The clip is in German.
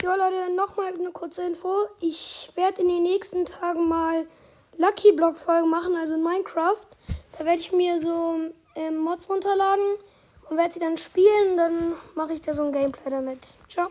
Ja, Leute, nochmal eine kurze Info. Ich werde in den nächsten Tagen mal Lucky Block Folgen machen, also in Minecraft. Da werde ich mir so ähm, Mods runterladen und werde sie dann spielen. Dann mache ich da so ein Gameplay damit. Ciao.